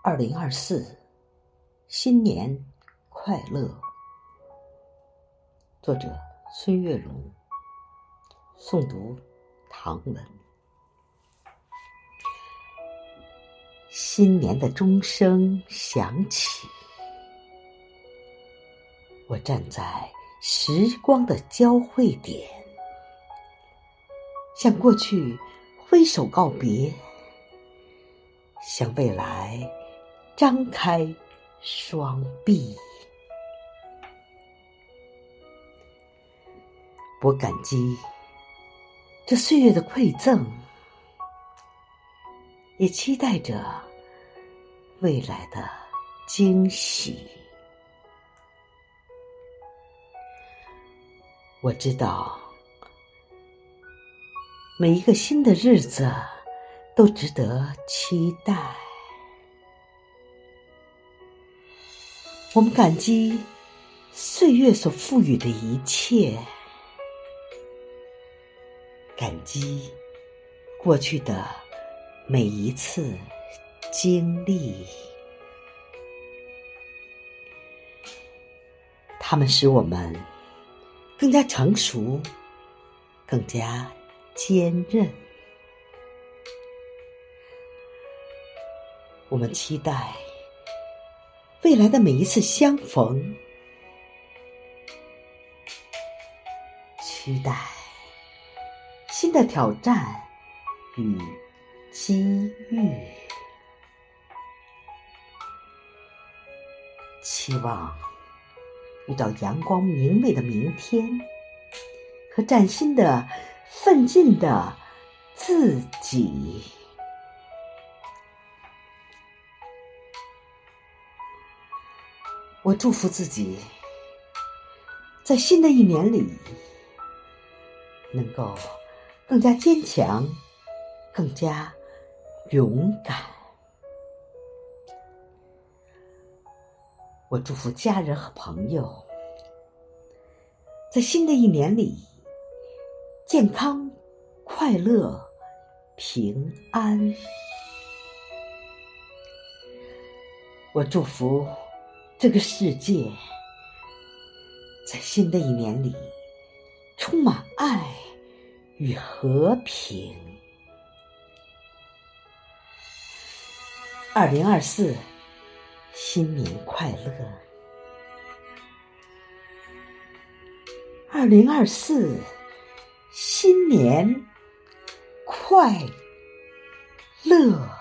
二零二四，新年快乐！作者：孙月荣，诵读：唐文。新年的钟声响起，我站在时光的交汇点，向过去挥手告别，向未来。张开双臂，我感激这岁月的馈赠，也期待着未来的惊喜。我知道，每一个新的日子都值得期待。我们感激岁月所赋予的一切，感激过去的每一次经历，他们使我们更加成熟，更加坚韧。我们期待。未来的每一次相逢，期待新的挑战与机遇，期望遇到阳光明媚的明天和崭新的奋进的自己。我祝福自己，在新的一年里，能够更加坚强，更加勇敢。我祝福家人和朋友，在新的一年里，健康、快乐、平安。我祝福。这个世界在新的一年里充满爱与和平。二零二四，新年快乐！二零二四，新年快乐！